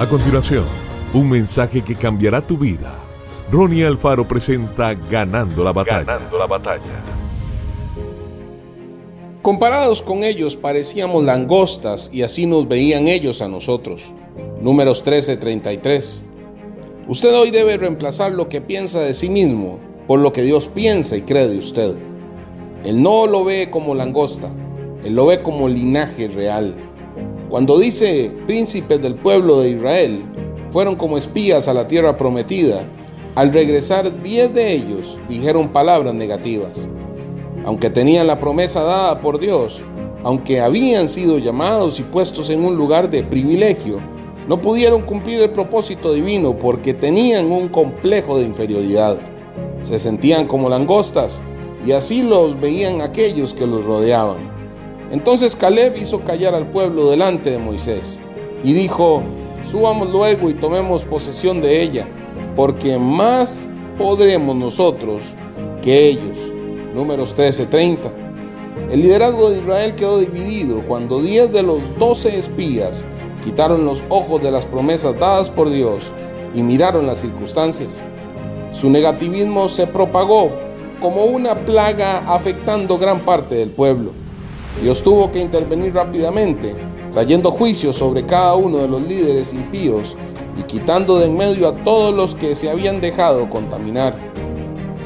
A continuación, un mensaje que cambiará tu vida. Ronnie Alfaro presenta Ganando la batalla. Ganando la batalla. Comparados con ellos parecíamos langostas y así nos veían ellos a nosotros. Números 13:33. Usted hoy debe reemplazar lo que piensa de sí mismo por lo que Dios piensa y cree de usted. Él no lo ve como langosta, él lo ve como linaje real. Cuando dice príncipes del pueblo de Israel fueron como espías a la tierra prometida, al regresar diez de ellos dijeron palabras negativas. Aunque tenían la promesa dada por Dios, aunque habían sido llamados y puestos en un lugar de privilegio, no pudieron cumplir el propósito divino porque tenían un complejo de inferioridad. Se sentían como langostas y así los veían aquellos que los rodeaban. Entonces Caleb hizo callar al pueblo delante de Moisés y dijo, subamos luego y tomemos posesión de ella, porque más podremos nosotros que ellos. Números 13:30. El liderazgo de Israel quedó dividido cuando 10 de los 12 espías quitaron los ojos de las promesas dadas por Dios y miraron las circunstancias. Su negativismo se propagó como una plaga afectando gran parte del pueblo. Dios tuvo que intervenir rápidamente, trayendo juicio sobre cada uno de los líderes impíos y quitando de en medio a todos los que se habían dejado contaminar.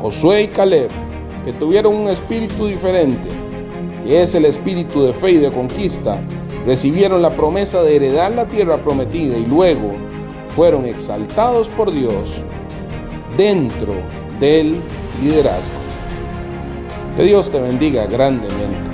Josué y Caleb, que tuvieron un espíritu diferente, que es el espíritu de fe y de conquista, recibieron la promesa de heredar la tierra prometida y luego fueron exaltados por Dios dentro del liderazgo. Que Dios te bendiga grandemente.